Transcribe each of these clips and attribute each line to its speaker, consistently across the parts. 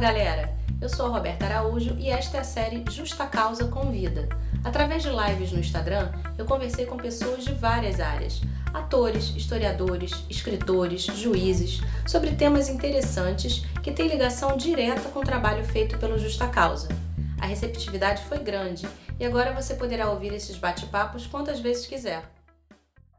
Speaker 1: galera! Eu sou a Roberta Araújo e esta é a série Justa Causa Convida. Através de lives no Instagram, eu conversei com pessoas de várias áreas: atores, historiadores, escritores, juízes, sobre temas interessantes que têm ligação direta com o trabalho feito pelo Justa Causa. A receptividade foi grande e agora você poderá ouvir esses bate-papos quantas vezes quiser.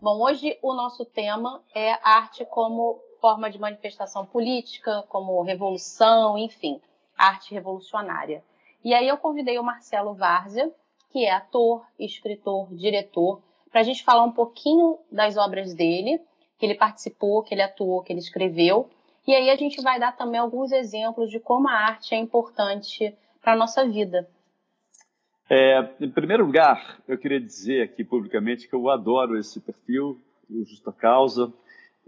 Speaker 1: Bom, hoje o nosso tema é arte como forma de manifestação política, como revolução, enfim, arte revolucionária. E aí eu convidei o Marcelo Várzea, que é ator, escritor, diretor, para a gente falar um pouquinho das obras dele, que ele participou, que ele atuou, que ele escreveu. E aí a gente vai dar também alguns exemplos de como a arte é importante para a nossa vida.
Speaker 2: É, em primeiro lugar, eu queria dizer aqui publicamente que eu adoro esse perfil, o Justa Causa.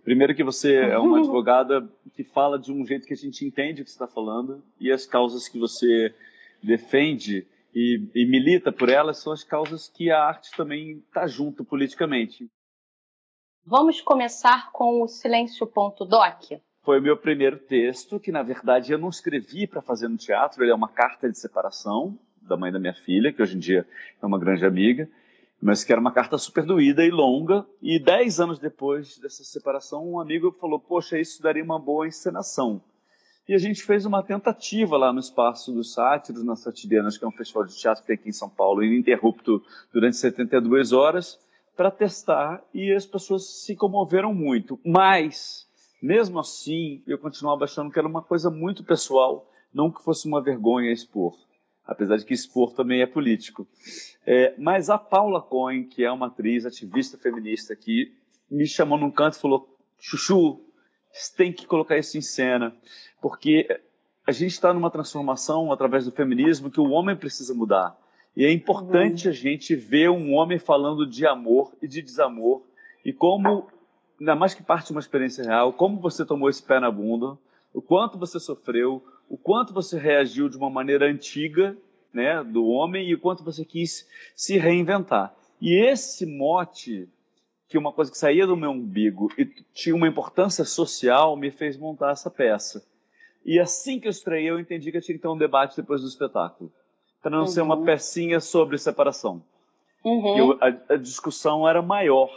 Speaker 2: Primeiro que você é uma advogada que fala de um jeito que a gente entende o que está falando e as causas que você defende e, e milita por elas são as causas que a arte também está junto politicamente.
Speaker 1: Vamos começar com o silêncio.doc.
Speaker 2: Foi o meu primeiro texto, que na verdade eu não escrevi para fazer no teatro, ele é uma carta de separação da mãe da minha filha, que hoje em dia é uma grande amiga, mas que era uma carta super doída e longa. E dez anos depois dessa separação, um amigo falou: Poxa, isso daria uma boa encenação. E a gente fez uma tentativa lá no Espaço dos Sátiros, na Satirianas, que é um festival de teatro que tem aqui em São Paulo, ininterrupto durante 72 horas, para testar e as pessoas se comoveram muito. Mas, mesmo assim, eu continuava achando que era uma coisa muito pessoal, não que fosse uma vergonha expor. Apesar de que expor também é político. É, mas a Paula Cohen, que é uma atriz, ativista feminista, que me chamou num canto e falou: Chuchu, tem que colocar isso em cena porque a gente está numa transformação através do feminismo que o homem precisa mudar. E é importante uhum. a gente ver um homem falando de amor e de desamor e como, ainda mais que parte de uma experiência real, como você tomou esse pé na bunda, o quanto você sofreu, o quanto você reagiu de uma maneira antiga, né, do homem e o quanto você quis se reinventar. E esse mote que uma coisa que saía do meu umbigo e tinha uma importância social me fez montar essa peça. E assim que eu estreiei, eu entendi que eu tinha que ter um debate depois do espetáculo. Para não uhum. ser uma uhum. pecinha sobre separação. Uhum. Eu, a, a, discussão era maior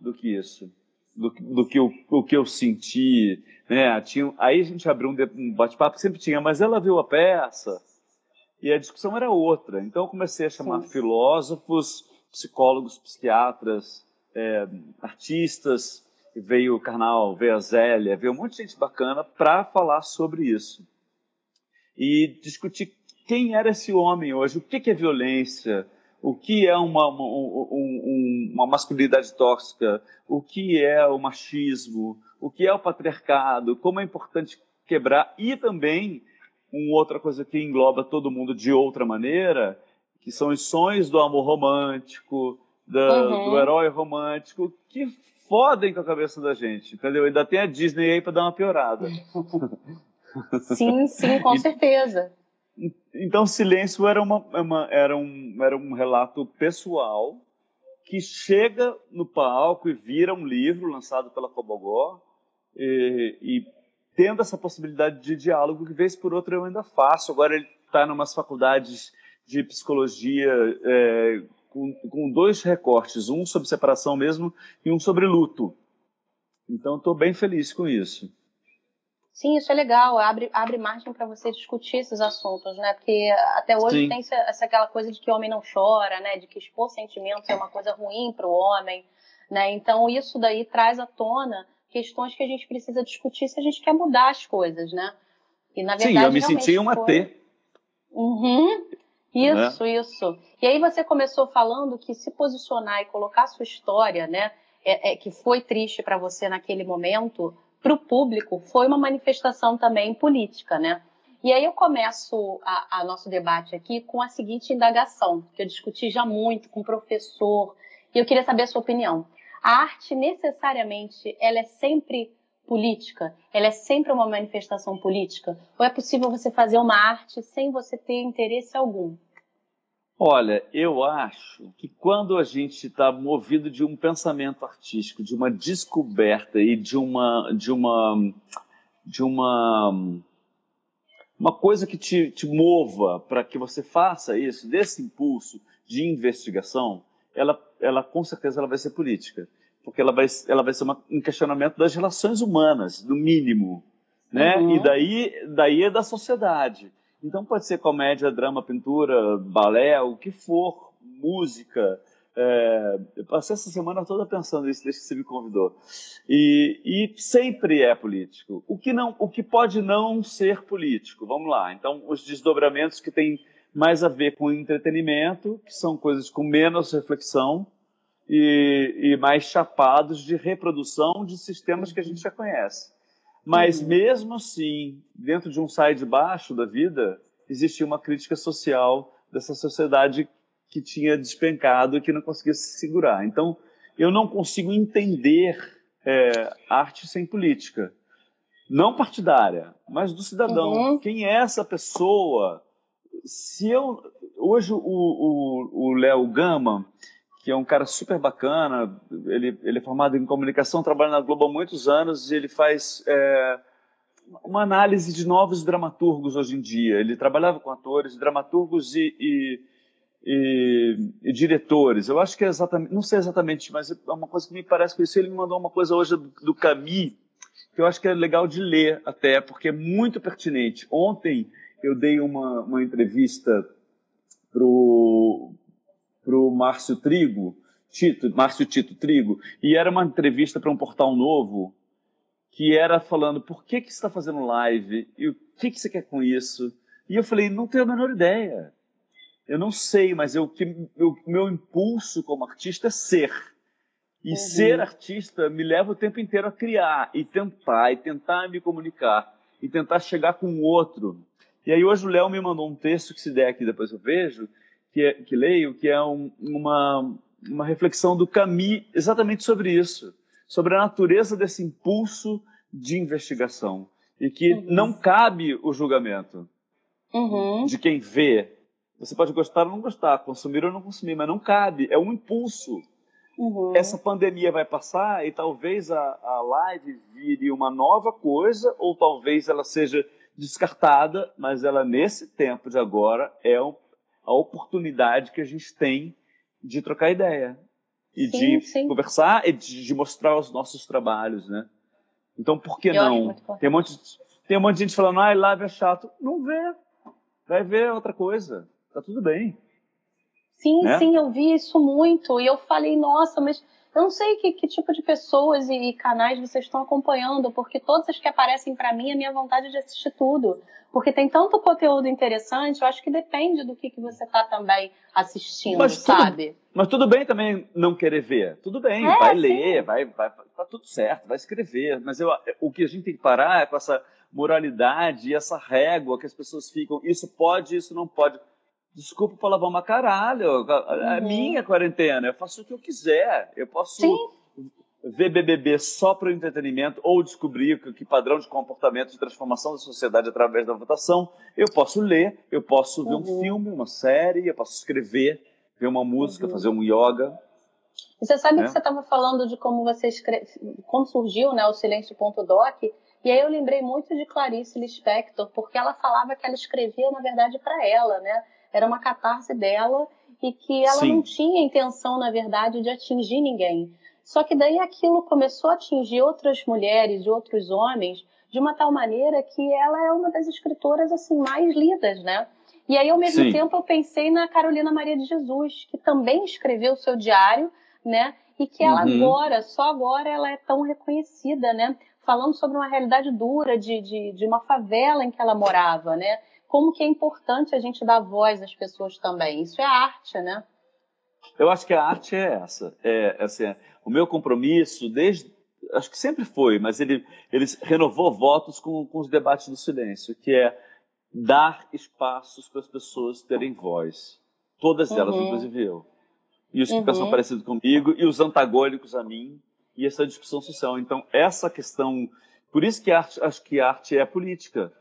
Speaker 2: do que isso. Do, do que o, o, que eu senti. Né? Tinha, aí a gente abriu um, bate-papo que sempre tinha, mas ela viu a peça. E a discussão era outra. Então eu comecei a chamar Sim. filósofos, psicólogos, psiquiatras, é, artistas, veio o Carnal, veio a Zélia, veio um monte de gente bacana para falar sobre isso. E discutir quem era esse homem hoje, o que é violência, o que é uma, uma, um, uma masculinidade tóxica, o que é o machismo, o que é o patriarcado, como é importante quebrar e também uma outra coisa que engloba todo mundo de outra maneira, que são os sonhos do amor romântico, uhum. do herói romântico, que fodem com a cabeça da gente, entendeu? Ainda tem a Disney aí para dar uma piorada.
Speaker 1: sim, sim, com certeza.
Speaker 2: Então, Silêncio era, uma, uma, era, um, era um relato pessoal que chega no palco e vira um livro lançado pela Cobogó e, e tendo essa possibilidade de diálogo que, vez por outra, eu ainda faço. Agora ele está em umas faculdades de psicologia é, com, com dois recortes, um sobre separação mesmo e um sobre luto. Então, estou bem feliz com isso.
Speaker 1: Sim, isso é legal, abre, abre margem para você discutir esses assuntos, né? Porque até hoje Sim. tem essa, essa, aquela coisa de que o homem não chora, né? De que expor sentimentos é uma coisa ruim para o homem, né? Então isso daí traz à tona questões que a gente precisa discutir se a gente quer mudar as coisas, né?
Speaker 2: E na verdade Sim, eu me senti uma foi... T.
Speaker 1: Uhum. Isso, né? isso. E aí você começou falando que se posicionar e colocar a sua história, né, é, é que foi triste para você naquele momento, para o público, foi uma manifestação também política, né? E aí eu começo a, a, nosso debate aqui com a seguinte indagação, que eu discuti já muito com o professor, e eu queria saber a sua opinião. A arte necessariamente, ela é sempre política? Ela é sempre uma manifestação política? Ou é possível você fazer uma arte sem você ter interesse algum?
Speaker 2: Olha, eu acho que quando a gente está movido de um pensamento artístico, de uma descoberta e de uma de uma de uma uma coisa que te, te mova para que você faça isso, desse impulso de investigação, ela, ela com certeza ela vai ser política. Porque ela vai, ela vai ser uma, um questionamento das relações humanas, no mínimo. Né? Uhum. E daí, daí é da sociedade. Então pode ser comédia, drama, pintura, balé, o que for, música, é, eu passei essa semana toda pensando nisso desde que você me convidou. E, e, sempre é político. O que, não, o que pode não ser político? Vamos lá. Então, os desdobramentos que têm mais a ver com entretenimento, que são coisas com menos reflexão e, e mais chapados de reprodução de sistemas que a gente já conhece. Mas, uhum. mesmo assim, dentro de um sai de baixo da vida, existia uma crítica social dessa sociedade que tinha despencado e que não conseguia se segurar. Então, eu não consigo entender é, arte sem política. Não partidária, mas do cidadão. Uhum. Quem é essa pessoa? Se eu. Hoje, o Léo Gama, que é um cara super bacana, ele, ele é formado em comunicação, trabalha na Globo há muitos anos e ele faz. É, uma análise de novos dramaturgos hoje em dia. Ele trabalhava com atores, dramaturgos e, e e, e, diretores. Eu acho que é exatamente, não sei exatamente, mas é uma coisa que me parece isso. Ele me mandou uma coisa hoje do, Camus, que eu acho que é legal de ler até, porque é muito pertinente. Ontem eu dei uma, uma entrevista pro, pro Márcio Trigo, Tito, Márcio Tito Trigo, e era uma entrevista para um portal novo, que era falando por que, que você está fazendo live e o que, que você quer com isso. E eu falei, não tenho a menor ideia eu não sei, mas o meu impulso como artista é ser. E uhum. ser artista me leva o tempo inteiro a criar e tentar, e tentar me comunicar, e tentar chegar com o outro. E aí hoje o Léo me mandou um texto que se der aqui depois eu vejo, que, é, que leio, que é um, uma, uma reflexão do Camus exatamente sobre isso, sobre a natureza desse impulso de investigação e que uhum. não cabe o julgamento uhum. de quem vê, você pode gostar ou não gostar, consumir ou não consumir, mas não cabe. É um impulso. Uhum. Essa pandemia vai passar e talvez a, a live vire uma nova coisa, ou talvez ela seja descartada, mas ela, nesse tempo de agora, é a oportunidade que a gente tem de trocar ideia. E sim, de sim. conversar e de, de, mostrar os nossos trabalhos, né? Então, por que Eu não? Tem um, monte de, tem um monte de gente falando, ah, live é chato. Não vê. Vai ver outra coisa tá tudo bem.
Speaker 1: Sim, né? sim, eu vi isso muito. E eu falei, nossa, mas eu não sei que, que tipo de pessoas e, e, canais vocês estão acompanhando, porque todas as que aparecem para mim, a minha vontade é de assistir tudo. Porque tem tanto conteúdo interessante, eu acho que depende do que, que você está também assistindo, mas sabe?
Speaker 2: Tudo, mas tudo bem também não querer ver. Tudo bem, é, vai sim. ler, vai, vai, tá tudo certo, vai escrever. Mas eu, o que a gente tem que parar é com essa moralidade e essa régua que as pessoas ficam, isso pode, isso não pode Desculpa o palavrão, mas caralho, é uhum. minha quarentena, eu faço o que eu quiser. Eu posso Sim. ver BBB só para o entretenimento ou descobrir que, que padrão de comportamento de transformação da sociedade através da votação. Eu posso ler, eu posso ver um uhum. filme, uma série, eu posso escrever, ver uma música, uhum. fazer um yoga.
Speaker 1: E você sabe né? que você estava falando de como você escreve, como surgiu né, o Silêncio.doc, e aí eu lembrei muito de Clarice Lispector, porque ela falava que ela escrevia, na verdade, para ela, né? Era uma catarse dela e que ela Sim. não tinha intenção, na verdade, de atingir ninguém. Só que daí aquilo começou a atingir outras mulheres e outros homens de uma tal maneira que ela é uma das escritoras assim mais lidas, né? E aí ao mesmo Sim. tempo eu pensei na Carolina Maria de Jesus, que também escreveu o seu diário, né? E que ela uhum. agora, só agora ela é tão reconhecida, né? Falando sobre uma realidade dura de, de, de uma favela em que ela morava, né? Como que é importante a gente dar voz às pessoas também. Isso é arte, né?
Speaker 2: Eu acho que a arte é essa. É, assim, é, o meu compromisso, desde. Acho que sempre foi, mas ele, ele renovou votos com, com os debates do silêncio, que é dar espaços para as pessoas terem voz. Todas elas, uhum. inclusive eu. E os que uhum. pensam parecido comigo, e os antagônicos a mim, e essa discussão social. Então, essa questão. Por isso que arte, acho que arte é política.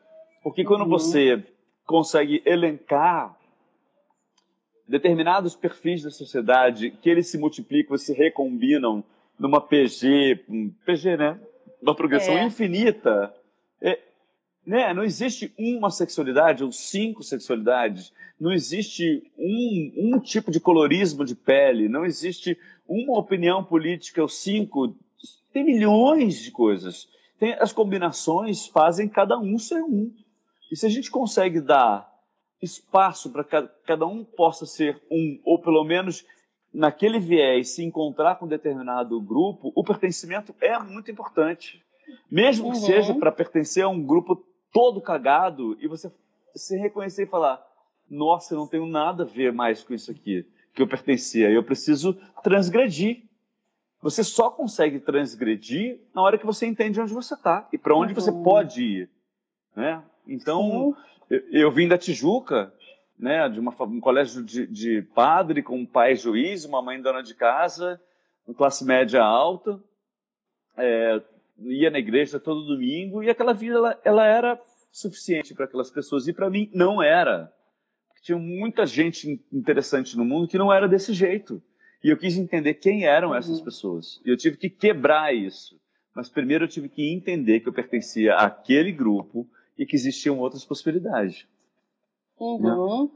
Speaker 2: Porque quando uhum. você consegue elencar determinados perfis da sociedade que eles se multiplicam e se recombinam numa PG, PG, né? Uma progressão é. infinita. É, né? Não existe uma sexualidade ou cinco sexualidades. Não existe um, um tipo de colorismo de pele. Não existe uma opinião política ou cinco. Tem milhões de coisas. Tem, as combinações fazem cada um ser um. E se a gente consegue dar espaço para que cada um possa ser um, ou pelo menos naquele viés se encontrar com determinado grupo, o pertencimento é muito importante. Mesmo que uhum. seja para pertencer a um grupo todo cagado e você se reconhecer e falar: nossa, eu não tenho nada a ver mais com isso aqui que eu pertencia, eu preciso transgredir. Você só consegue transgredir na hora que você entende onde você está e para onde uhum. você pode ir. Né? Então, eu, eu, vim da Tijuca, né, de uma, um colégio de, de padre com um pai juiz, uma mãe dona de casa, classe média alta. É, ia na igreja todo domingo e aquela vida ela, ela era suficiente para aquelas pessoas e para mim não era. Tinha muita gente interessante no mundo que não era desse jeito. E eu quis entender quem eram essas uhum. pessoas. E eu tive que quebrar isso. Mas primeiro eu tive que entender que eu pertencia àquele grupo e que existiam outras possibilidades.
Speaker 1: Uhum. Né?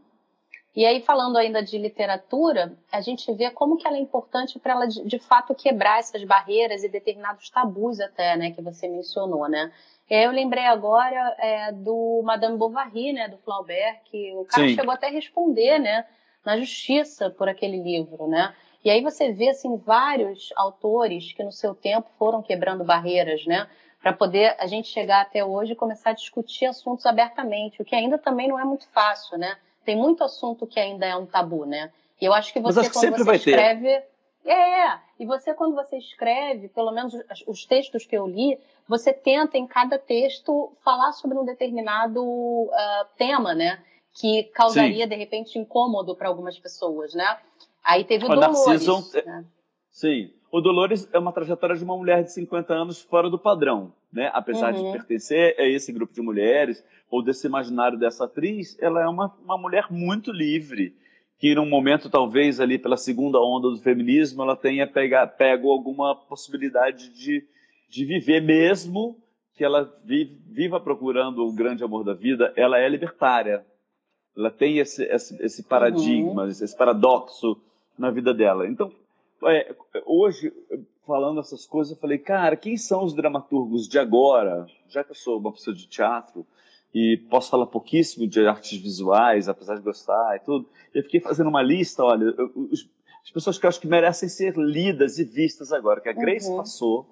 Speaker 1: E aí, falando ainda de literatura, a gente vê como que ela é importante para ela, de, de, fato, quebrar essas barreiras e determinados tabus até, né, que você mencionou, né? Eu lembrei agora é, do Madame Bovary, né, do Flaubert, que o cara Sim. chegou até a responder, né, na justiça por aquele livro, né? E aí você vê, assim, vários autores que no seu tempo foram quebrando barreiras, né? Para poder a gente chegar até hoje e começar a discutir assuntos abertamente, o que ainda também não é muito fácil, né? tem muito assunto que ainda é um tabu, né? E eu acho que você,
Speaker 2: acho
Speaker 1: que quando
Speaker 2: você
Speaker 1: escreve. Ter. É, e você, quando você escreve, pelo menos os textos que eu li, você tenta em cada texto falar sobre um determinado uh, tema, né? Que causaria, Sim. de repente, incômodo para algumas pessoas, né? Aí teve o, o Dolores. Narciso, né?
Speaker 2: Sim. O Dolores é uma trajetória de uma mulher de 50 anos fora do padrão, né? Apesar uhum. de pertencer a esse grupo de mulheres ou desse imaginário dessa atriz, ela é uma, uma mulher muito livre, que num momento talvez ali pela segunda onda do feminismo, ela tenha pega, pego alguma possibilidade de, de viver mesmo que ela vive, viva procurando o grande amor da vida, ela é libertária. Ela tem esse, esse, esse paradigma, uhum. esse paradoxo na vida dela. Então, é, hoje, falando essas coisas, eu falei, cara, quem são os dramaturgos de agora? Já que eu sou uma pessoa de teatro e posso falar pouquíssimo de artes visuais, apesar de gostar e tudo, eu fiquei fazendo uma lista, olha, eu, as pessoas que eu acho que merecem ser lidas e vistas agora, que a Grace uhum. passou,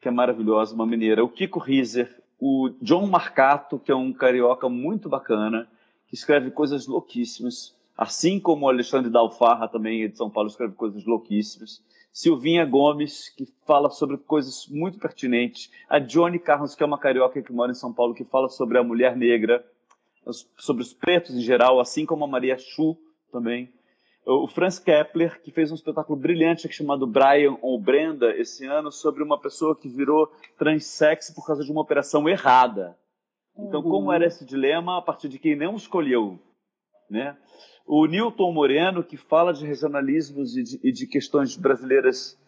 Speaker 2: que é maravilhosa, uma mineira, o Kiko Riser, o John Marcato, que é um carioca muito bacana, que escreve coisas louquíssimas, Assim como o Alexandre Dalfarra, também de São Paulo, escreve coisas louquíssimas. Silvinha Gomes, que fala sobre coisas muito pertinentes. A Johnny Carlos, que é uma carioca que mora em São Paulo, que fala sobre a mulher negra, sobre os pretos em geral, assim como a Maria Chu também. O Franz Kepler, que fez um espetáculo brilhante chamado Brian ou Brenda esse ano, sobre uma pessoa que virou transsex por causa de uma operação errada. Então, uhum. como era esse dilema a partir de quem não escolheu, né? O Newton Moreno, que fala de regionalismos e de, e de questões brasileiras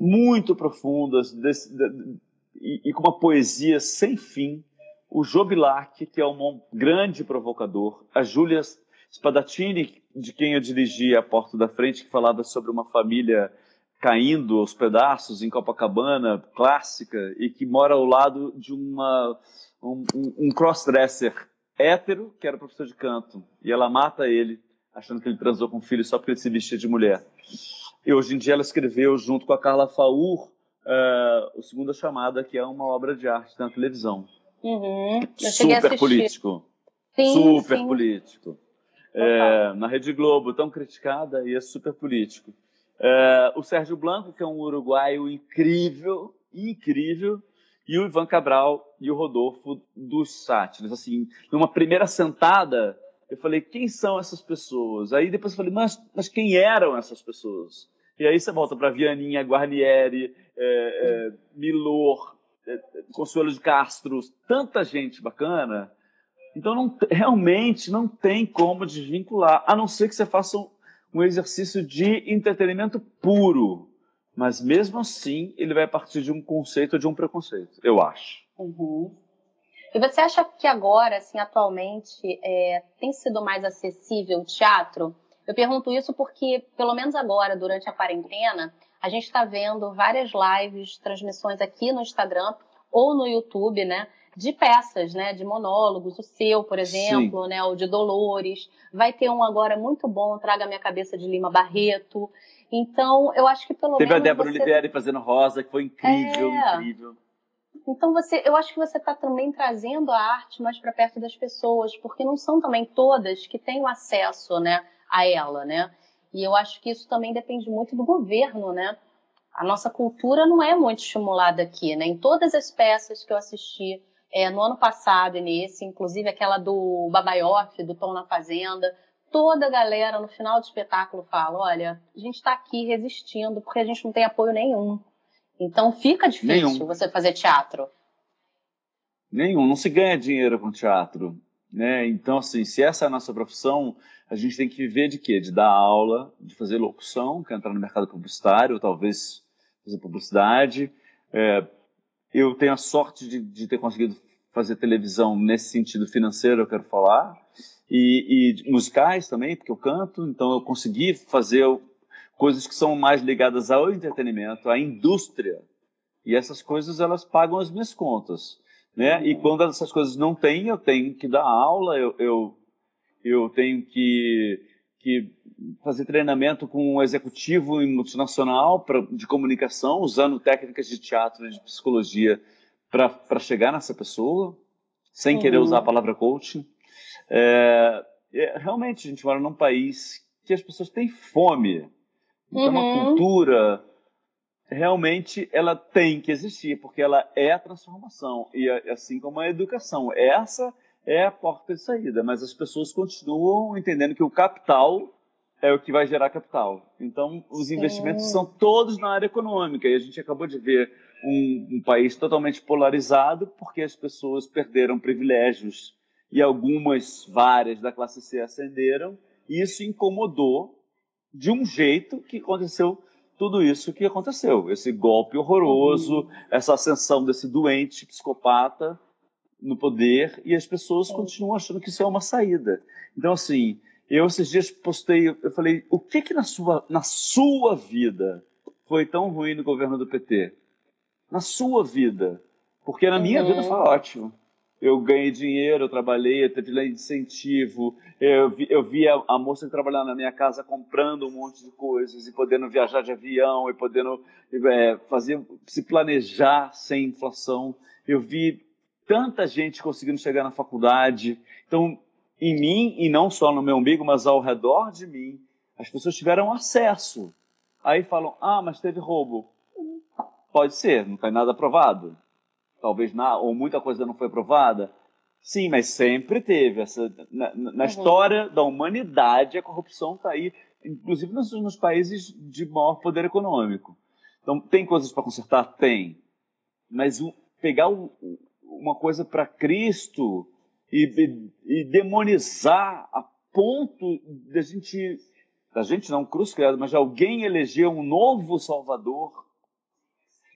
Speaker 2: muito profundas desse, de, e, e, com uma poesia sem fim. O Jobilac, que é um grande provocador. A Júlia Spadatini, de quem eu dirigi a Porta da Frente, que falava sobre uma família caindo aos pedaços em Copacabana, clássica, e que mora ao lado de uma, um, um crossdresser hétero, que era professor de canto, e ela mata ele, achando que ele transou com o filho só porque ele se vestia de mulher. E hoje em dia ela escreveu, junto com a Carla Faur, uh, o Segunda Chamada, que é uma obra de arte na televisão.
Speaker 1: Uhum.
Speaker 2: Super político. Sim, super sim. político. É, na Rede Globo, tão criticada, e é super político. É, o Sérgio Blanco, que é um uruguaio incrível, incrível, e o Ivan Cabral e o Rodolfo dos Sátiros. Assim, numa primeira sentada, eu falei, quem são essas pessoas? Aí depois eu falei, mas, mas quem eram essas pessoas? E aí você volta para Vianinha, Guarnieri, é, é, Milor, é, Consuelo de Castro, tanta gente bacana. Então, não, realmente não tem como desvincular, a não ser que você faça um, um exercício de entretenimento puro. Mas mesmo assim, ele vai partir de um conceito ou de um preconceito, eu acho.
Speaker 1: Uhum. E você acha que agora, assim, atualmente, é, tem sido mais acessível o teatro? Eu pergunto isso porque, pelo menos agora, durante a quarentena, a gente está vendo várias lives, transmissões aqui no Instagram ou no YouTube, né? De peças, né? De monólogos, o seu, por exemplo, Sim. né? O de Dolores. Vai ter um agora muito bom, Traga Minha Cabeça de Lima Barreto. Então, eu acho que pelo
Speaker 2: Teve
Speaker 1: menos.
Speaker 2: Teve a Débora você... Oliveira fazendo Rosa, que foi incrível, é... incrível.
Speaker 1: Então você, eu acho que você está também trazendo a arte mais para perto das pessoas, porque não são também todas que têm o acesso, né, a ela, né? E eu acho que isso também depende muito do governo, né? A nossa cultura não é muito estimulada aqui, né? Em todas as peças que eu assisti é, no ano passado e nesse, inclusive aquela do Babaioff, do Tom na Fazenda, toda a galera no final do espetáculo fala: olha, a gente está aqui resistindo porque a gente não tem apoio nenhum. Então fica difícil Nenhum. você fazer teatro.
Speaker 2: Nenhum, não se ganha dinheiro com teatro. Né? Então, assim, se essa é a nossa profissão, a gente tem que viver de quê? De dar aula, de fazer locução, que é entrar no mercado publicitário, talvez fazer publicidade. É, eu tenho a sorte de, de, ter conseguido fazer televisão nesse sentido financeiro, eu quero falar, e, e musicais também, porque eu canto, então eu consegui fazer coisas que são mais ligadas ao entretenimento, à indústria. E essas coisas elas pagam as minhas contas, né? E quando essas coisas não têm, eu tenho que dar aula, eu, eu, eu tenho que, que fazer treinamento com um executivo multinacional pra, de comunicação, usando técnicas de teatro e de psicologia para chegar nessa pessoa, sem uhum. querer usar a palavra coaching. É, é, realmente, a gente mora num país que as pessoas têm fome então, uhum. a cultura realmente ela tem que existir, porque ela é a transformação, e assim como a educação. Essa é a porta de saída, mas as pessoas continuam entendendo que o capital é o que vai gerar capital. Então, os Sim. investimentos são todos na área econômica, e a gente acabou de ver um, um país totalmente polarizado, porque as pessoas perderam privilégios e algumas, várias da classe C ascenderam, e isso incomodou de um jeito que aconteceu tudo isso que aconteceu. Esse golpe horroroso, uhum. essa ascensão desse doente psicopata no poder e as pessoas continuam achando que isso é uma saída. Então, assim, eu esses dias postei, eu falei, o que que na sua, na sua vida foi tão ruim no governo do PT? Na sua vida. Porque na minha uhum. vida foi ótimo eu ganhei dinheiro, eu trabalhei, eu teve incentivo, eu vi, eu vi a, a, moça trabalhar na minha casa comprando um monte de coisas e podendo viajar de avião e podendo é, fazer, se planejar sem inflação. Eu vi tanta gente conseguindo chegar na faculdade. Então, em mim, e não só no meu umbigo, mas ao redor de mim, as pessoas tiveram acesso. Aí falam, ah, mas teve roubo. Pode ser, não tem nada provado talvez na, ou muita coisa não foi aprovada. Sim, mas sempre teve essa na, na uhum. história da humanidade a corrupção está aí, inclusive nos, nos, países de maior poder econômico. Então tem coisas para consertar, tem, mas o, pegar o, uma coisa para Cristo e, e, e, demonizar a ponto da gente, da gente não cruz criado, mas de alguém eleger um novo Salvador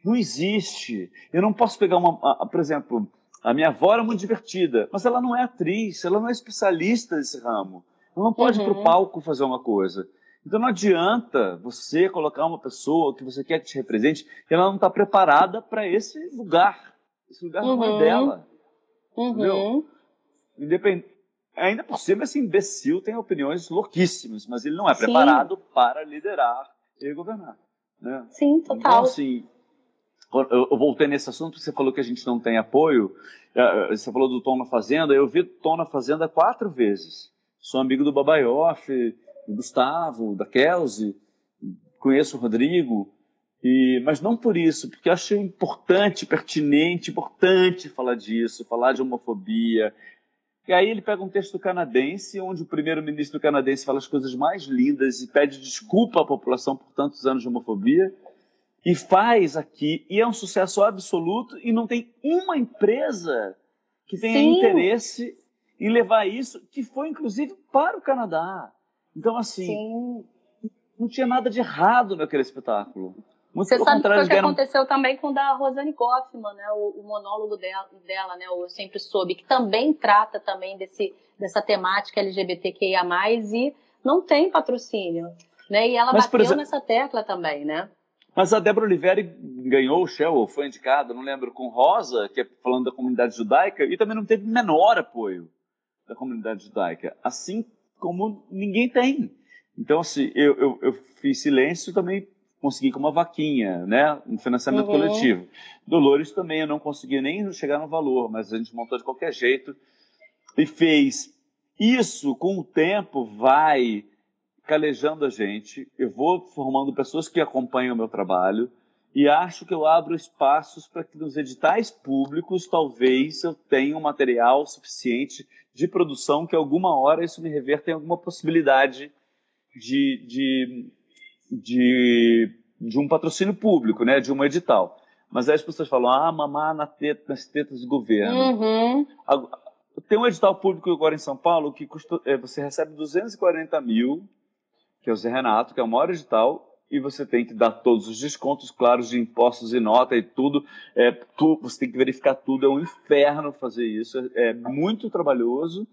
Speaker 2: não existe. Eu não posso pegar uma. Por exemplo, a minha avó era muito divertida, mas ela não é atriz, ela não é especialista nesse ramo. Ela não pode uhum. ir para o palco fazer uma coisa. Então não adianta você colocar uma pessoa que você quer que te represente e ela não está preparada para esse lugar. Esse lugar uhum. não é uhum. dela. Uhum. Entendeu? Independ... Ainda por cima, esse imbecil tem opiniões louquíssimas, mas ele não é Sim. preparado para liderar e governar. Né?
Speaker 1: Sim, total.
Speaker 2: Então, assim, eu voltei nesse assunto, você falou que a gente não tem apoio. É, você falou do Tom na Fazenda. Eu vi Tom na Fazenda quatro vezes. Sou amigo do Babaioff, do Gustavo, da Kelsey, conheço o Rodrigo. E, mas não por isso, porque eu achei importante, pertinente, importante falar disso, falar de homofobia. E aí ele pega um texto canadense, onde o primeiro-ministro canadense fala as coisas mais lindas e pede desculpa à população por tantos anos de homofobia e faz aqui, e é um sucesso absoluto, e não tem uma empresa que tenha Sim. interesse em levar isso, que foi inclusive para o Canadá. Então, assim, Sim. não tinha nada de errado naquele espetáculo.
Speaker 1: Muito Você sabe que o que aconteceu também com o da Rosane Goffman, né? O, o monólogo dela, dela, né? Eu sempre soube, que também trata também desse, dessa temática LGBTQIA+, e não tem patrocínio, né? E ela Mas, bateu exemplo, nessa tecla também, né?
Speaker 2: Mas a Débora Oliveira ganhou o Shell, ou foi indicada, não lembro, com Rosa, que é falando da comunidade judaica, e também não teve menor apoio da comunidade judaica. Assim como ninguém tem. Então, assim, eu, eu, eu fiz silêncio também consegui com uma vaquinha, né? Um financiamento uhum. coletivo. Dolores também eu não consegui nem chegar no valor, mas a gente montou de qualquer jeito e fez. Isso, com o tempo, vai calejando a gente. Eu vou formando pessoas que acompanham o meu trabalho e acho que eu abro espaços para que nos editais públicos talvez eu tenha um material suficiente de produção que alguma hora isso me reverta em alguma possibilidade de, de de, de um patrocínio público, né, de um edital. Mas aí as pessoas falam, ah, mamar na teta, nas tetas do governo.
Speaker 1: Uhum.
Speaker 2: Tem um edital público agora em São Paulo que custa, é, você recebe 240 mil, que é o Zé Renato, que é o maior edital, e você tem que dar todos os descontos claros de impostos e nota e tudo. É, tu, você tem que verificar tudo, é um inferno fazer isso, é, é muito trabalhoso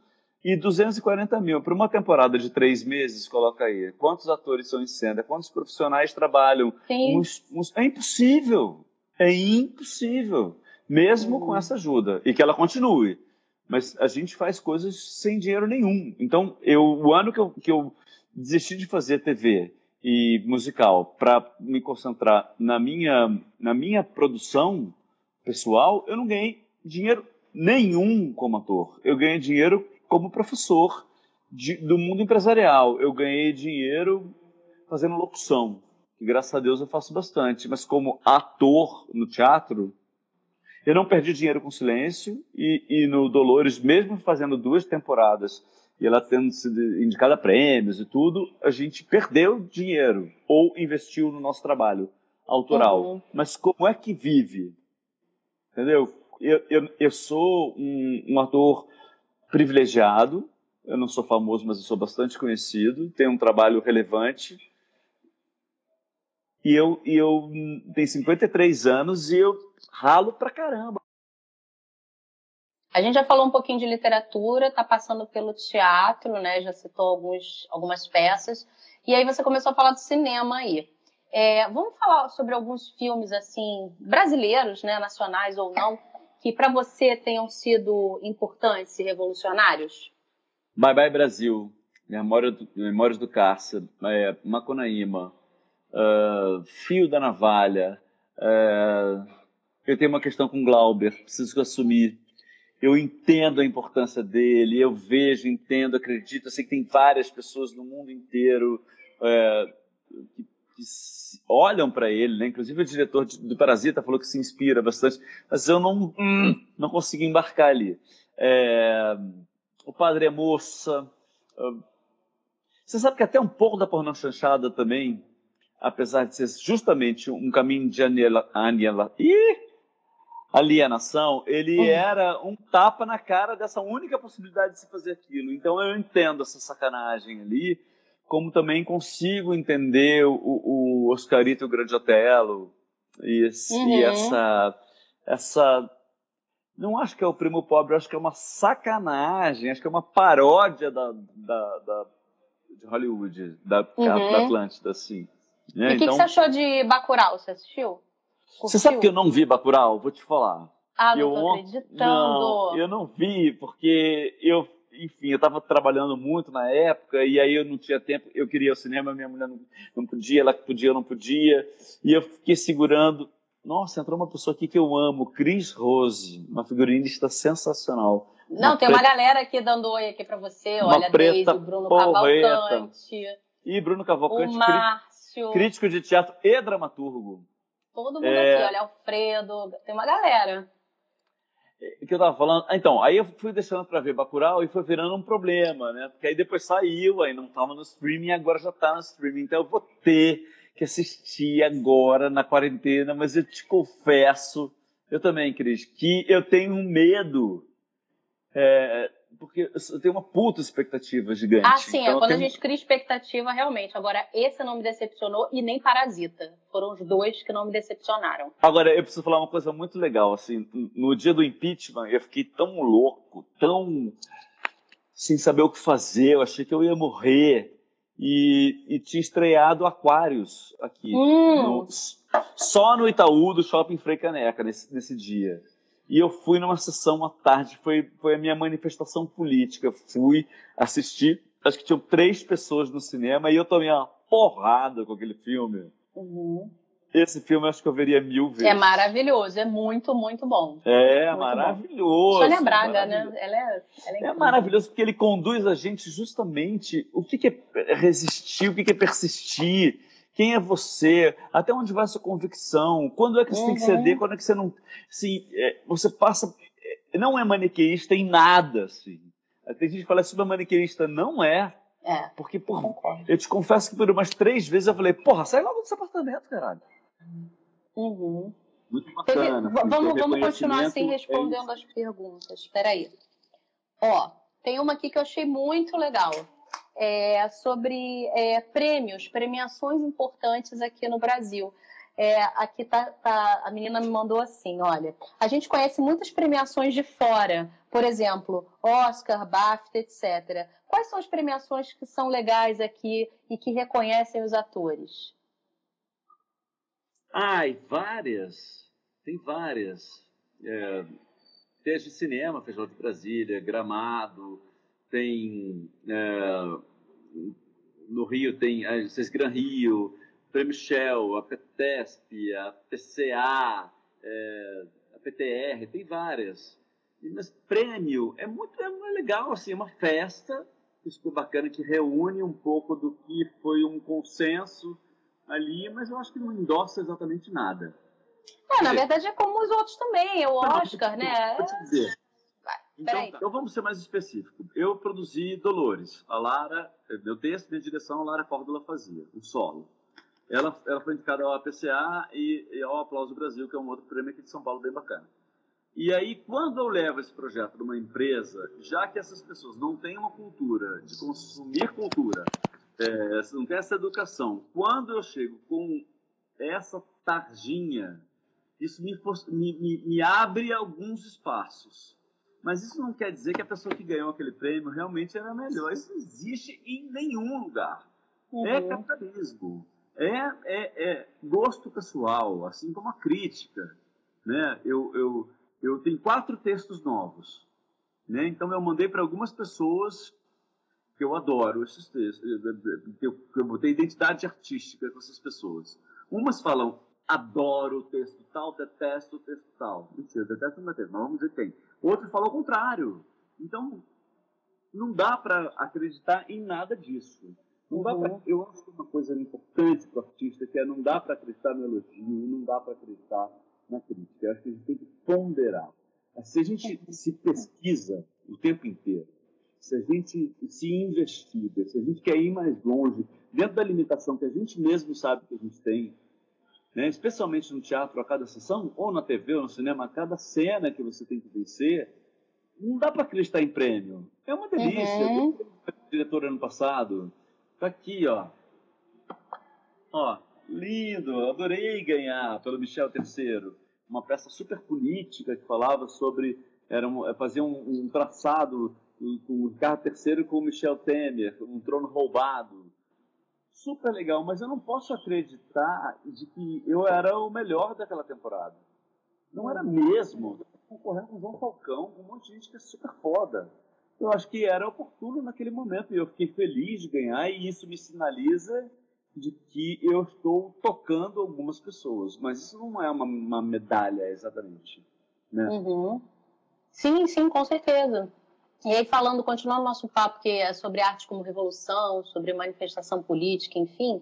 Speaker 2: e 240 mil para uma temporada de três meses, coloca aí. Quantos atores são em cena? Quantos profissionais trabalham? Uns, uns, é impossível. É impossível. Mesmo uhum. com essa ajuda. E que ela continue. Mas a gente faz coisas sem dinheiro nenhum. Então, eu, o ano que eu, que eu desisti de fazer TV e musical para me concentrar na minha, na minha produção pessoal, eu não ganhei dinheiro nenhum como ator. Eu ganhei dinheiro como professor de, do mundo empresarial. Eu ganhei dinheiro fazendo locução, que graças a Deus eu faço bastante, mas como ator no teatro, eu não perdi dinheiro com silêncio e, e no Dolores, mesmo fazendo duas temporadas e ela tendo sido indicada a prêmios e tudo, a gente perdeu dinheiro ou investiu no nosso trabalho autoral. Uhum. Mas como é que vive? Entendeu? Eu, eu, eu sou um, um ator privilegiado. Eu não sou famoso, mas eu sou bastante conhecido. Tenho um trabalho relevante. E eu, e eu tenho 53 anos e eu ralo pra caramba.
Speaker 1: A gente já falou um pouquinho de literatura, tá passando pelo teatro, né? Já citou alguns, algumas peças. E aí você começou a falar do cinema aí. É, vamos falar sobre alguns filmes assim brasileiros, né, nacionais ou não, que para você tenham sido importantes e revolucionários?
Speaker 2: Bye Bye Brasil, do, Memórias do Cárcere, é, uh, Fio da Navalha. Uh, eu tenho uma questão com Glauber, preciso assumir. Eu entendo a importância dele, eu vejo, entendo, acredito. Eu sei que tem várias pessoas no mundo inteiro uh, que olham para ele, né? Inclusive o diretor do Parasita falou que se inspira bastante, mas eu não, hum, não consigo embarcar ali. É, o Padre é Moça. Você sabe que até um pouco da pornô chanchada também, apesar de ser justamente um caminho de alienação, ele uhum. era um tapa na cara dessa única possibilidade de se fazer aquilo. Então eu entendo essa sacanagem ali, como também consigo entender o, o Oscarito Grande Otelo e, esse, uhum. e essa essa não acho que é o primo pobre, acho que é uma sacanagem, acho que é uma paródia da, da, da de Hollywood, da, uhum. da Atlântida, assim.
Speaker 1: Né? E o que, então, que, você achou de Bacurau? Você assistiu?
Speaker 2: Curtiu? Você sabe que eu não vi Bacurau? Vou te falar.
Speaker 1: Ah, não eu, tô acreditando.
Speaker 2: Não, eu não vi, porque eu enfim, eu estava trabalhando muito na época e aí eu não tinha tempo. Eu queria ir ao cinema, minha mulher não, não podia, ela podia, eu não podia. E eu fiquei segurando. Nossa, entrou uma pessoa aqui que eu amo, Cris Rose, uma figurinista sensacional.
Speaker 1: Não, uma tem preta... uma galera aqui dando oi aqui para você. Uma Olha, preta Deise, Bruno porreta. Cavalcante.
Speaker 2: E Bruno Cavalcante,
Speaker 1: o Márcio.
Speaker 2: crítico de teatro e dramaturgo.
Speaker 1: Todo mundo é... aqui, olha, Alfredo, tem uma galera
Speaker 2: que eu tava falando. Então, aí eu fui deixando para ver Bacurau e foi virando um problema, né? Porque aí depois saiu, aí não tava no streaming, agora já tá no streaming. Então eu vou ter que assistir agora na quarentena, mas eu te confesso, eu também, Cris, que eu tenho um medo é, porque eu tenho uma puta expectativa gigante.
Speaker 1: Ah, sim, é
Speaker 2: então,
Speaker 1: é quando
Speaker 2: tenho...
Speaker 1: a gente cria expectativa, realmente. Agora, esse não me decepcionou e nem Parasita. Foram os dois que não me decepcionaram.
Speaker 2: Agora, eu preciso falar uma coisa muito legal, assim, no dia do impeachment, eu fiquei tão louco, tão sem saber o que fazer, eu achei que eu ia morrer. E, e tinha estreado Aquários aqui.
Speaker 1: Hum.
Speaker 2: No, só no Itaú do Shopping Frei Caneca, nesse, nesse dia. E eu fui numa sessão à tarde, foi, foi a minha manifestação política. Fui assistir, acho que tinham três pessoas no cinema e eu tomei uma porrada com aquele filme.
Speaker 1: Uhum.
Speaker 2: Esse filme eu acho que eu veria mil vezes.
Speaker 1: É maravilhoso, é muito, muito bom.
Speaker 2: É,
Speaker 1: muito
Speaker 2: maravilhoso.
Speaker 1: Sônia Braga, né? Ela é, ela é,
Speaker 2: é maravilhoso porque ele conduz a gente justamente o que, que é resistir, o que, que é persistir quem é você? Até onde vai a sua convicção? Quando é que você uhum. tem que ceder? Quando é que você não. Assim, é, você passa. É, não é maniqueísta em nada, assim. Tem gente que fala super maniqueísta. Não é.
Speaker 1: É.
Speaker 2: Porque, porra, eu te confesso que por umas três vezes eu falei, porra, sai logo desse apartamento, caralho.
Speaker 1: Uhum.
Speaker 2: Muito bacana. Teve,
Speaker 1: vamos, vamos continuar assim respondendo é as perguntas. Espera aí. Ó, tem uma aqui que eu achei muito legal é, sobre é, prêmios, premiações importantes aqui no Brasil. É, aqui tá, tá, a menina me mandou assim, olha, a gente conhece muitas premiações de fora, por exemplo, Oscar, BAFTA, etc. Quais são as premiações que são legais aqui e que reconhecem os atores?
Speaker 2: Ai, várias. Tem várias. É, tem as de cinema, Festival de Brasília, Gramado, tem é, no Rio tem a Gran Rio, Prêmio Shell, a PTESP, a PCA, é, a PTR, tem várias. Mas prêmio é muito é legal, assim, é uma festa, isso foi bacana, que reúne um pouco do que foi um consenso ali, mas eu acho que não endossa exatamente nada.
Speaker 1: É, na verdade é como os outros também, é o Oscar, né?
Speaker 2: Dizer, então, então vamos ser mais específico. Eu produzi Dolores. A Lara, meu texto, minha direção, a Lara Córdoba fazia, o solo. Ela, ela foi indicada ao APCA e, e ao Aplauso Brasil, que é um outro prêmio aqui de São Paulo bem bacana. E aí, quando eu levo esse projeto para uma empresa, já que essas pessoas não têm uma cultura de consumir cultura, é, não tem essa educação, quando eu chego com essa tarjinha, isso me, me, me abre alguns espaços mas isso não quer dizer que a pessoa que ganhou aquele prêmio realmente era melhor. Isso não existe em nenhum lugar. É uhum. É capitalismo. É, é, é, gosto pessoal, assim como a crítica. Né? Eu, eu, eu tenho quatro textos novos. Né? Então eu mandei para algumas pessoas que eu adoro esses textos, que eu, eu botei identidade artística com essas pessoas. Umas falam, adoro o texto tal, detesto o texto tal. Mentira, detesto não detesto, mas vamos dizer que tem. Outro falou o contrário. Então, não dá para acreditar em nada disso. Não dá pra, uhum. eu acho que uma coisa importante para o artista que é não dá para acreditar no elogio, não dá para acreditar na crítica. Eu acho que a gente tem que ponderar. Se a gente se pesquisa o tempo inteiro, se a gente se investiga, se a gente quer ir mais longe, dentro da limitação que a gente mesmo sabe que a gente tem, né? especialmente no teatro, a cada sessão, ou na TV, ou no cinema, a cada cena que você tem que vencer, não dá para acreditar em prêmio. É uma delícia. Uhum. Eu diretor ano passado, tá aqui, ó. Ó, lindo, adorei ganhar pelo Michel III. Uma peça super política que falava sobre, era um, é, fazia um, um traçado com o Ricardo III com o Michel Temer, um trono roubado super legal, mas eu não posso acreditar de que eu era o melhor daquela temporada. Não era mesmo. Concorrendo com o João Falcão, com um monte de gente que é super foda. Eu acho que era oportuno naquele momento e eu fiquei feliz de ganhar e isso me sinaliza de que eu estou tocando algumas pessoas. Mas isso não é uma, uma medalha exatamente. Né?
Speaker 1: Uhum. Sim, sim, com certeza. E aí, falando, continuando nosso papo, que é sobre arte como revolução, sobre manifestação política, enfim,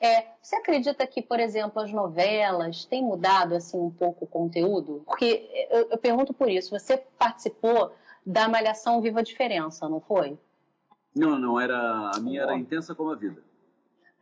Speaker 1: é, você acredita que, por exemplo, as novelas têm mudado assim um pouco o conteúdo? Porque eu, eu pergunto por isso. Você participou da Malhação Viva a Diferença, não foi?
Speaker 2: Não, não, era a minha era intensa como a vida.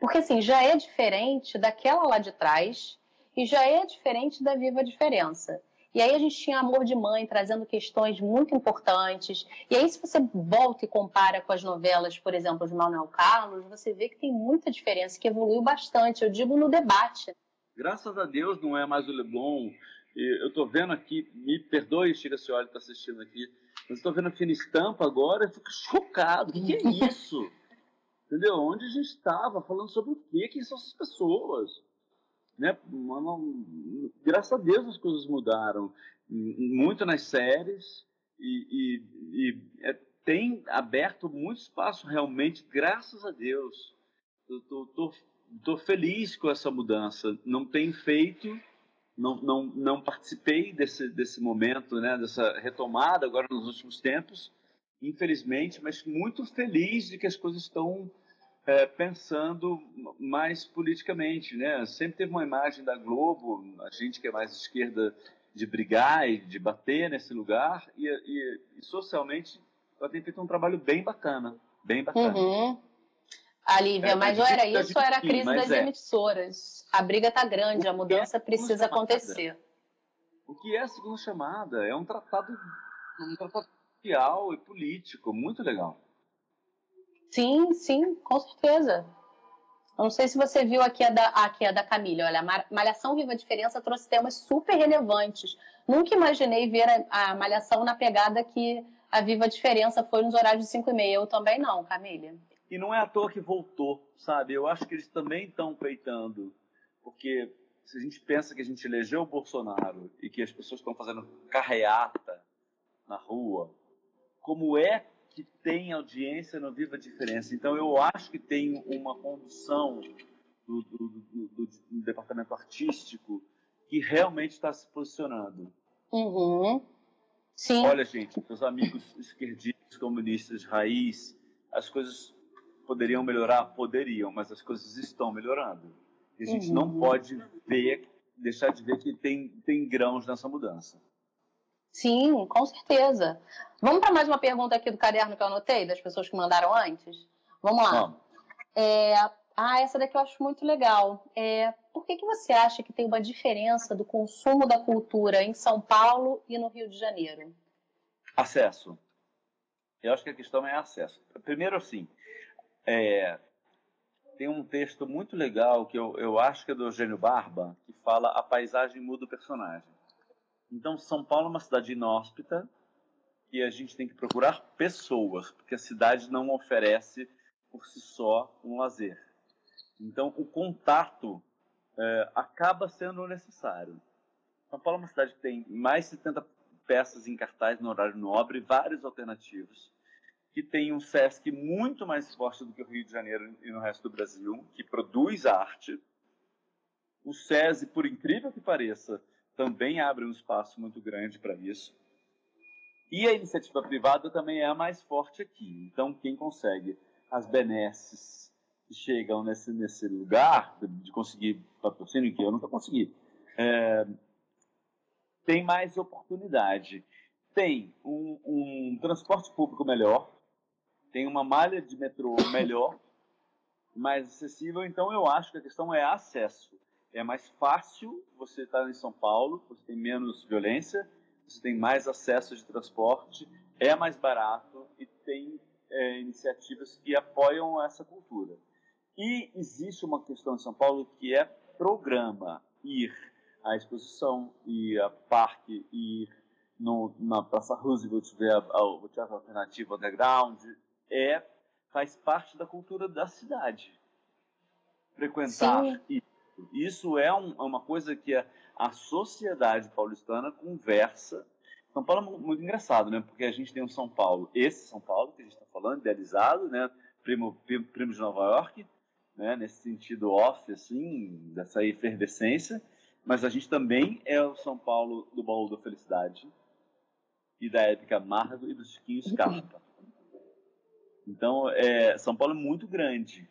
Speaker 1: Porque assim, já é diferente daquela lá de trás e já é diferente da Viva a Diferença. E aí a gente tinha Amor de Mãe, trazendo questões muito importantes. E aí, se você volta e compara com as novelas, por exemplo, de Manuel Carlos, você vê que tem muita diferença, que evoluiu bastante, eu digo no debate.
Speaker 2: Graças a Deus não é mais o Leblon. Eu estou vendo aqui, me perdoe, Chica Cioli está assistindo aqui, mas estou vendo a Fina Estampa agora e fico chocado. O que, que é isso? Entendeu? Onde a gente estava? Falando sobre o quê? Quem são essas pessoas? Né? graças a Deus as coisas mudaram. Muito nas séries e, e, e é, tem aberto muito espaço realmente, graças a Deus. Estou feliz com essa mudança. Não tenho feito, não, não, não participei desse, desse momento, né, dessa retomada agora nos últimos tempos, infelizmente, mas muito feliz de que as coisas estão é, pensando mais politicamente, né? Sempre teve uma imagem da Globo, a gente que é mais esquerda, de brigar e de bater nesse lugar, e, e, e socialmente ela tem feito um trabalho bem bacana, bem bacana.
Speaker 1: Uhum. A Lívia, é, mas ou era isso ou era a crise das é. emissoras? A briga tá grande, a mudança precisa acontecer.
Speaker 2: O que é a segunda chamada? É um tratado, um tratado social e político, muito legal.
Speaker 1: Sim, sim, com certeza. Não sei se você viu aqui a da, aqui a da Camila. Olha, Malhação Viva a Diferença trouxe temas super relevantes. Nunca imaginei ver a, a Malhação na pegada que a Viva a Diferença foi nos horários de 5 e meia. Eu também não, Camila.
Speaker 2: E não é à toa que voltou, sabe? Eu acho que eles também estão peitando. Porque se a gente pensa que a gente elegeu o Bolsonaro e que as pessoas estão fazendo carreata na rua, como é que tem audiência no Viva a Diferença. Então eu acho que tem uma condução do, do, do, do departamento artístico que realmente está se posicionando.
Speaker 1: Uhum. Sim.
Speaker 2: Olha, gente, meus amigos esquerdistas, comunistas, raiz, as coisas poderiam melhorar? Poderiam, mas as coisas estão melhorando. E a gente uhum. não pode ver, deixar de ver que tem, tem grãos nessa mudança.
Speaker 1: Sim, com certeza. Vamos para mais uma pergunta aqui do caderno que eu anotei, das pessoas que mandaram antes? Vamos lá. É, ah, essa daqui eu acho muito legal. É, por que, que você acha que tem uma diferença do consumo da cultura em São Paulo e no Rio de Janeiro?
Speaker 2: Acesso. Eu acho que a questão é acesso. Primeiro, assim, é, tem um texto muito legal que eu, eu acho que é do Eugênio Barba, que fala a paisagem muda o personagem. Então, São Paulo é uma cidade inóspita e a gente tem que procurar pessoas, porque a cidade não oferece por si só um lazer. Então, o contato é, acaba sendo necessário. São Paulo é uma cidade que tem mais de 70 peças em cartaz no horário nobre, vários alternativos, que tem um SESC muito mais forte do que o Rio de Janeiro e no resto do Brasil, que produz arte. O SESI, por incrível que pareça, também abre um espaço muito grande para isso. E a iniciativa privada também é a mais forte aqui. Então, quem consegue as benesses que chegam nesse, nesse lugar de conseguir patrocínio, que eu nunca consegui, é, tem mais oportunidade. Tem um, um transporte público melhor, tem uma malha de metrô melhor, mais acessível. Então, eu acho que a questão é acesso é mais fácil você estar em São Paulo, você tem menos violência, você tem mais acesso de transporte, é mais barato e tem é, iniciativas que apoiam essa cultura. E existe uma questão em São Paulo que é programa, ir à exposição, ir a parque, ir no, na Praça Roosevelt ver o teatro alternativo underground, é, faz parte da cultura da cidade. Frequentar Sim. e isso é um, é uma coisa que a, a sociedade paulistana conversa. São Paulo é muito engraçado, né? Porque a gente tem um São Paulo, esse São Paulo que a gente está falando, idealizado, né? Primo, primo, primo de Nova York, né? Nesse sentido off, assim, dessa efervescência. Mas a gente também é o São Paulo do Baú da Felicidade e da época Margo e do Chiquinho Scarpa. Então, é, São Paulo é muito grande.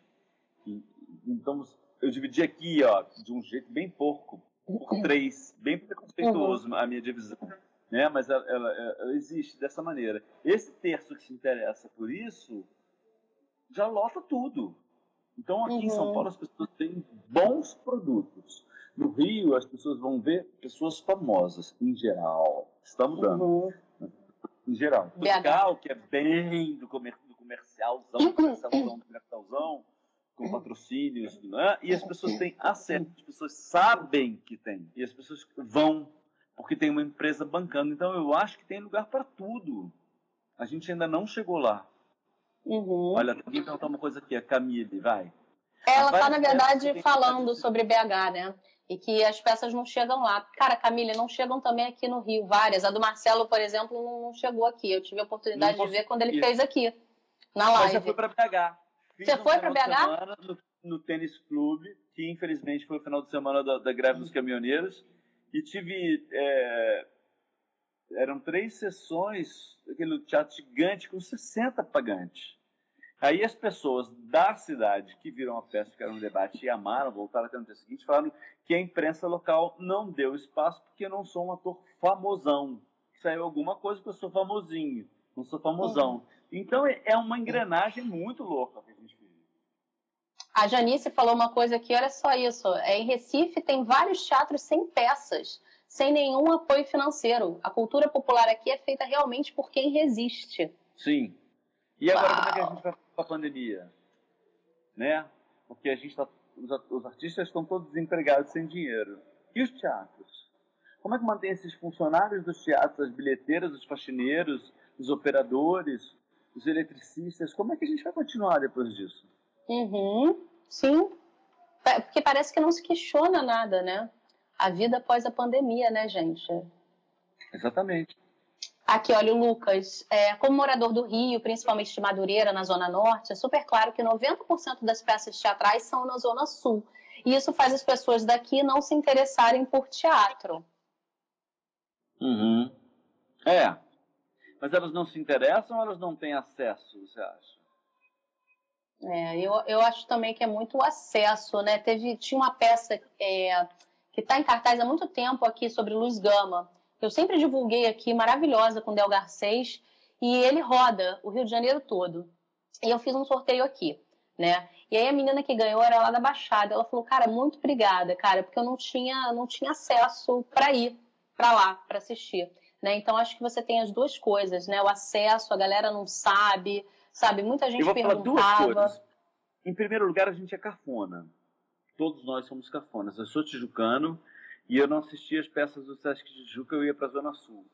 Speaker 2: Então, eu dividi aqui, ó, de um jeito bem porco, por três, bem preconceituoso uhum. a minha divisão, né? Mas ela, ela, ela, existe dessa maneira. Esse terço que se interessa por isso já lota tudo. Então aqui uhum. em São uhum. Paulo as pessoas têm bons produtos. No Rio, as pessoas vão ver pessoas famosas, em geral. Está mudando. Uhum. Em geral. Musical, que é bem do, comer, do comercialzão, comercialzão, comercialzão, com patrocínios, né? e as pessoas têm acesso, as pessoas sabem que tem, e as pessoas vão, porque tem uma empresa bancando. Então eu acho que tem lugar para tudo. A gente ainda não chegou lá.
Speaker 1: Uhum.
Speaker 2: Olha, tem que perguntar uma coisa aqui, a Camille, vai.
Speaker 1: Ela está, na verdade, falando sobre BH, né? E que as peças não chegam lá. Cara, Camille, não chegam também aqui no Rio, várias. A do Marcelo, por exemplo, não chegou aqui. Eu tive a oportunidade de ver quando ele fez aqui, na live. Mas
Speaker 2: já foi para BH.
Speaker 1: Fiz Você um foi para BH?
Speaker 2: No, no, tênis clube, que infelizmente foi o final de semana da, da greve dos caminhoneiros. E tive. É, eram três sessões, aquele teatro gigante com 60 pagantes. Aí as pessoas da cidade que viram a peça, ficaram no debate e amaram, voltaram até no dia seguinte, falaram que a imprensa local não deu espaço porque eu não sou um ator famosão. Saiu alguma coisa porque eu sou famosinho, não sou famosão. Uhum. Então é, é uma engrenagem muito louca que a gente vive.
Speaker 1: A Janice falou uma coisa aqui, olha só isso. É, em Recife tem vários teatros sem peças, sem nenhum apoio financeiro. A cultura popular aqui é feita realmente por quem resiste.
Speaker 2: Sim. E agora Uau. como é que a gente vai com a pandemia? Né? Porque a gente tá, os, os artistas estão todos desempregados sem dinheiro. E os teatros? Como é que mantém esses funcionários dos teatros, as bilheteiras, os faxineiros, os operadores, os eletricistas? Como é que a gente vai continuar depois disso?
Speaker 1: Uhum, sim. Porque parece que não se questiona nada, né? A vida após a pandemia, né, gente?
Speaker 2: Exatamente.
Speaker 1: Aqui, olha, o Lucas, é, como morador do Rio, principalmente de Madureira, na Zona Norte, é super claro que 90% das peças teatrais são na Zona Sul. E isso faz as pessoas daqui não se interessarem por teatro.
Speaker 2: Uhum. É. Mas elas não se interessam ou elas não têm acesso, você acha?
Speaker 1: É, eu, eu acho também que é muito acesso, né? Teve, tinha uma peça é, que está em cartaz há muito tempo aqui sobre Luz Gama eu sempre divulguei aqui, maravilhosa, com Del Garcês, e ele roda o Rio de Janeiro todo. E eu fiz um sorteio aqui, né? E aí a menina que ganhou era lá da Baixada. Ela falou, cara, muito obrigada, cara, porque eu não tinha, não tinha acesso para ir para lá, para assistir. Né? Então acho que você tem as duas coisas, né? O acesso, a galera não sabe, sabe? Muita gente eu vou perguntava. Falar duas coisas.
Speaker 2: Em primeiro lugar, a gente é cafona. Todos nós somos cafonas. Eu sou tijucano, e eu não assistia as peças do Sesc Tijuca, eu ia para a Zona Sul.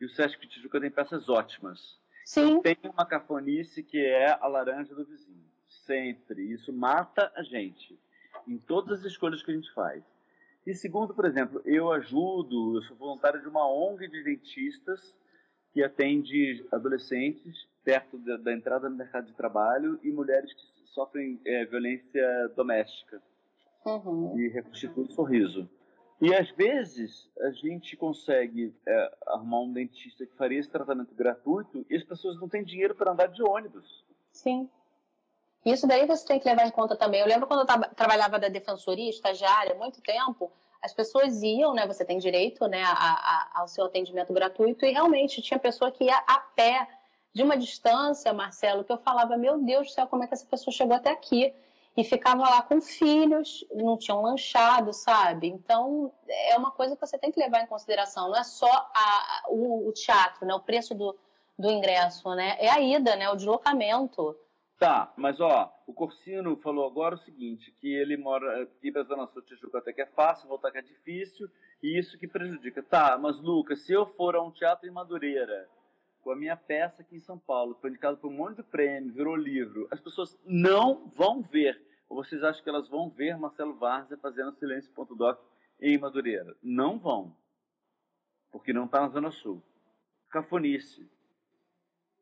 Speaker 2: E o Sesc Tijuca tem peças ótimas.
Speaker 1: Sim.
Speaker 2: Então, tem uma cafonice que é a laranja do vizinho. Sempre. Isso mata a gente. Em todas as escolhas que a gente faz. E segundo, por exemplo, eu ajudo, eu sou voluntário de uma ONG de dentistas que atende adolescentes perto da, da entrada no mercado de trabalho e mulheres que sofrem é, violência doméstica.
Speaker 1: Uhum.
Speaker 2: E reconstitui o sorriso. E às vezes a gente consegue é, arrumar um dentista que faria esse tratamento gratuito e as pessoas não têm dinheiro para andar de ônibus.
Speaker 1: Sim. Isso daí você tem que levar em conta também. Eu lembro quando eu tra trabalhava da defensoria, estagiária, muito tempo, as pessoas iam, né? Você tem direito né, a, a, ao seu atendimento gratuito, e realmente tinha pessoa que ia a pé de uma distância, Marcelo, que eu falava, meu Deus do céu, como é que essa pessoa chegou até aqui? e ficava lá com filhos, não tinham lanchado, sabe? Então é uma coisa que você tem que levar em consideração. Não é só a, o, o, teatro, né? O preço do, do ingresso, né? É a ida, né? O deslocamento.
Speaker 2: Tá, mas ó, o Corsino falou agora o seguinte, que ele mora a Zona Sul Tijuca até que é fácil, voltar que é difícil, e isso que prejudica. Tá, mas Lucas, se eu for a um teatro em Madureira, com a minha peça aqui em São Paulo, foi indicado por um monte de prêmio, virou livro, as pessoas não vão ver. Ou vocês acham que elas vão ver Marcelo Várzea fazendo silêncio.doc em Madureira? Não vão. Porque não está na Zona Sul. Cafonice.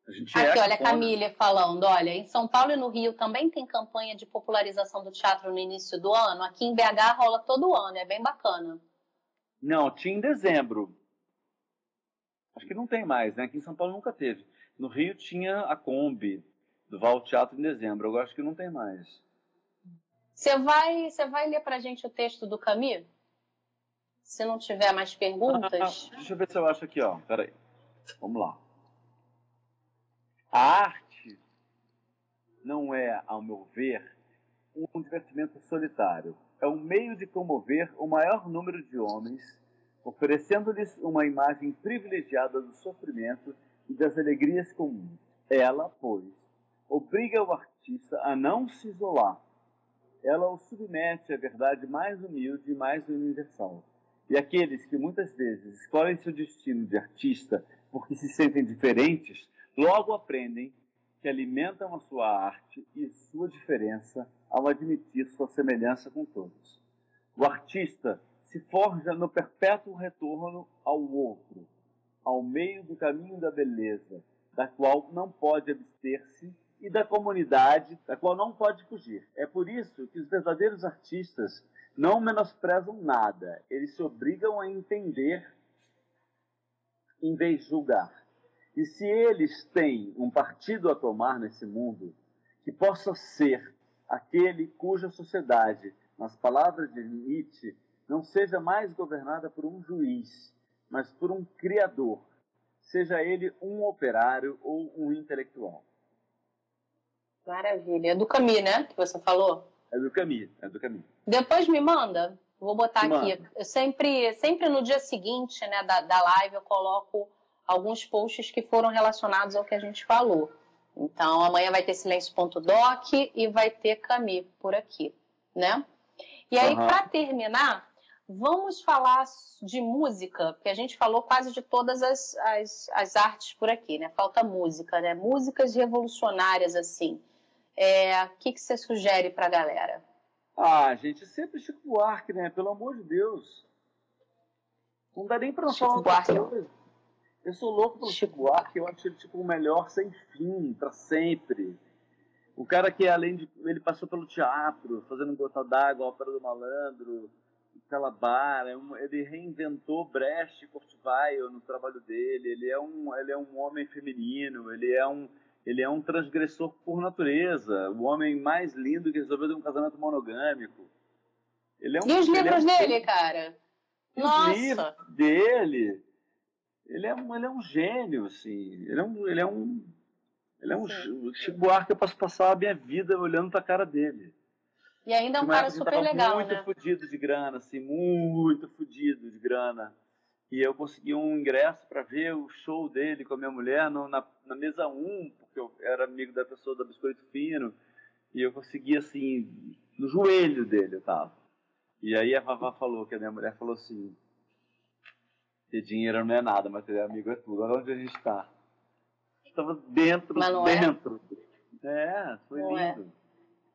Speaker 1: Aqui, olha, a Camille falando, olha, em São Paulo e no Rio também tem campanha de popularização do teatro no início do ano. Aqui em BH rola todo ano, é bem bacana.
Speaker 2: Não, tinha em dezembro. Acho que não tem mais, né? Aqui em São Paulo nunca teve. No Rio tinha a Kombi, do Val Teatro em dezembro. Eu acho que não tem mais.
Speaker 1: Você vai, você vai ler pra gente o texto do Camus? Se não tiver mais perguntas.
Speaker 2: Ah, deixa eu ver se eu acho aqui, ó. Peraí. Vamos lá. A arte não é, ao meu ver, um divertimento solitário. É um meio de comover o maior número de homens, oferecendo-lhes uma imagem privilegiada do sofrimento e das alegrias comuns. Ela, pois, obriga o artista a não se isolar. Ela o submete à verdade mais humilde e mais universal. E aqueles que muitas vezes escolhem seu destino de artista porque se sentem diferentes, logo aprendem que alimentam a sua arte e sua diferença ao admitir sua semelhança com todos. O artista se forja no perpétuo retorno ao outro, ao meio do caminho da beleza, da qual não pode abster-se, e da comunidade, da qual não pode fugir. É por isso que os verdadeiros artistas não menosprezam nada, eles se obrigam a entender em vez de julgar. E se eles têm um partido a tomar nesse mundo, que possa ser aquele cuja sociedade, nas palavras de Nietzsche, não seja mais governada por um juiz, mas por um criador, seja ele um operário ou um intelectual.
Speaker 1: Maravilha. É do Camus, né? Que você falou?
Speaker 2: É do Camus, é do Camus.
Speaker 1: Depois me manda. Vou botar aqui. Eu sempre, sempre no dia seguinte né, da, da live eu coloco alguns posts que foram relacionados ao que a gente falou. Então, amanhã vai ter silêncio.doc e vai ter Cami por aqui, né? E aí, uhum. para terminar, vamos falar de música, porque a gente falou quase de todas as, as, as artes por aqui, né? Falta música, né? Músicas revolucionárias, assim. É, o que, que você sugere para a galera?
Speaker 2: Ah, gente, sempre Chico Buarque, né? Pelo amor de Deus. Não dá nem pra falar outra coisa. Eu sou louco pelo Chico Buarque, eu acho ele tipo o melhor sem fim, para sempre. O cara que além de ele passou pelo teatro, fazendo Gota d'Água, Ópera do Malandro, Calabar, é ele reinventou Brecht e Cortivaio no trabalho dele. Ele é um ele é um homem feminino, ele é um ele é um transgressor por natureza, o homem mais lindo que resolveu ter um casamento monogâmico.
Speaker 1: Ele é um, e os livros é um... dele, cara?
Speaker 2: E Nossa! Os livros dele ele é, um, ele é um gênio, assim. Ele é um. Ele é um, ele é um Chico Buarque, eu posso passar a minha vida olhando pra cara dele.
Speaker 1: E ainda é um cara super legal,
Speaker 2: muito
Speaker 1: né?
Speaker 2: fudido de grana, assim, muito fudido de grana. E eu consegui um ingresso para ver o show dele com a minha mulher no, na, na mesa 1, porque eu era amigo da pessoa da Biscoito Fino. E eu consegui, assim, no joelho dele eu tava. E aí a Vavá falou, que a minha mulher falou assim, ter dinheiro não é nada, mas ter amigo é tudo. Olha onde a gente está. Estava dentro, é? dentro. É, é foi não é. lindo.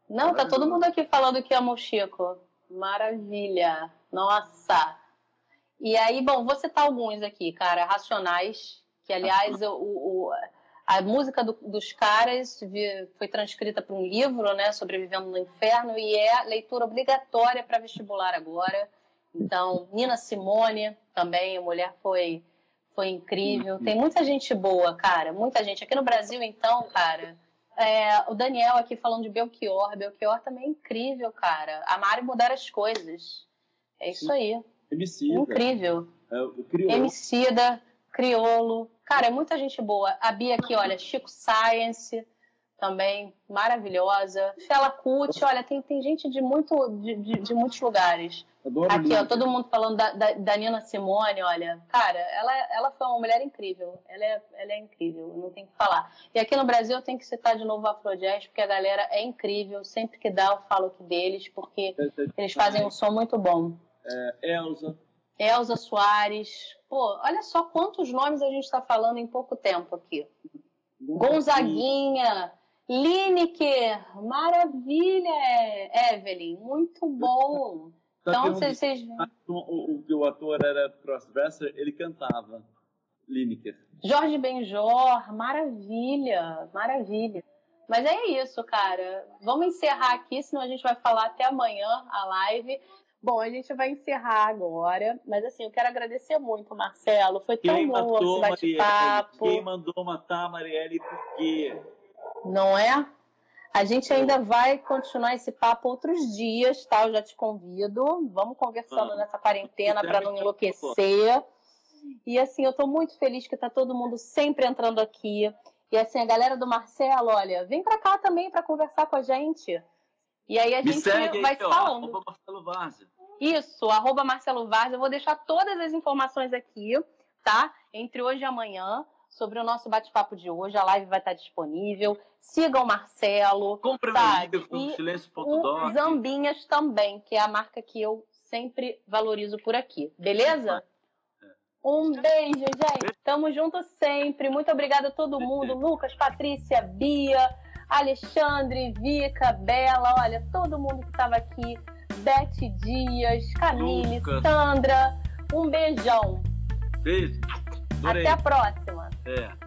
Speaker 1: É. Não, tá todo mundo aqui falando que ama o Chico. Maravilha. Nossa. E aí, bom, vou citar alguns aqui, cara. Racionais, que aliás o, o a música do, dos caras foi transcrita para um livro, né, Sobrevivendo no Inferno, e é leitura obrigatória para vestibular agora. Então, Nina Simone também, a mulher foi, foi incrível. Tem muita gente boa, cara, muita gente. Aqui no Brasil, então, cara, é, o Daniel aqui falando de Belchior. Belchior também é incrível, cara. Amar e mudar as coisas. É isso aí.
Speaker 2: Emicida.
Speaker 1: Incrível.
Speaker 2: É, o criolo.
Speaker 1: Emicida, Criolo. Cara, é muita gente boa. A Bia aqui, olha, Chico Science também maravilhosa. Fela Kuti, olha, tem, tem gente de, muito, de, de, de muitos lugares. Adoro Aqui, ó, todo mundo falando da, da, da, Nina Simone, olha. Cara, ela, ela foi uma mulher incrível. Ela é, ela é incrível, não tem que falar. E aqui no Brasil eu tenho que citar de novo a Afrojazz, porque a galera é incrível. Sempre que dá eu falo aqui deles, porque eles fazem um som muito bom.
Speaker 2: É, Elza.
Speaker 1: Elza Soares. Pô, olha só quantos nomes a gente está falando em pouco tempo aqui. Gonzaguinha. Lineker, maravilha, Evelyn, muito bom. Então, vocês.
Speaker 2: O, o, o, ator era crossdresser, ele cantava Lineker.
Speaker 1: Jorge Benjor, maravilha, maravilha. Mas é isso, cara. Vamos encerrar aqui, senão a gente vai falar até amanhã a live. Bom, a gente vai encerrar agora, mas assim, eu quero agradecer muito, Marcelo. Foi tão Quem bom esse bate-papo.
Speaker 2: Quem mandou matar a Marielle por quê?
Speaker 1: Não é? A gente ainda vai continuar esse papo outros dias, tá? Eu já te convido. Vamos conversando nessa quarentena para não enlouquecer. E assim, eu tô muito feliz que tá todo mundo sempre entrando aqui. E assim, a galera do Marcelo, olha, vem para cá também para conversar com a gente. E aí a
Speaker 2: Me
Speaker 1: gente
Speaker 2: segue
Speaker 1: vai
Speaker 2: aí,
Speaker 1: se
Speaker 2: ó,
Speaker 1: falando.
Speaker 2: arroba Marcelo Várzea.
Speaker 1: Isso, arroba Marcelo Vaz. Eu vou deixar todas as informações aqui, tá? Entre hoje e amanhã, sobre o nosso bate-papo de hoje. A live vai estar disponível. Sigam o Marcelo.
Speaker 2: Compre
Speaker 1: sabe?
Speaker 2: livro,
Speaker 1: E
Speaker 2: silêncio.doc.
Speaker 1: Zambinhas também, que é a marca que eu sempre valorizo por aqui. Beleza? Um beijo, gente. Tamo junto sempre. Muito obrigada a todo mundo. Lucas, Patrícia, Bia, Alexandre, Vica, Bela. Olha, todo mundo que estava aqui. Beth Dias, Camille,
Speaker 2: Lucas.
Speaker 1: Sandra. Um beijão.
Speaker 2: Beijo. Adorei.
Speaker 1: Até a próxima.
Speaker 2: É.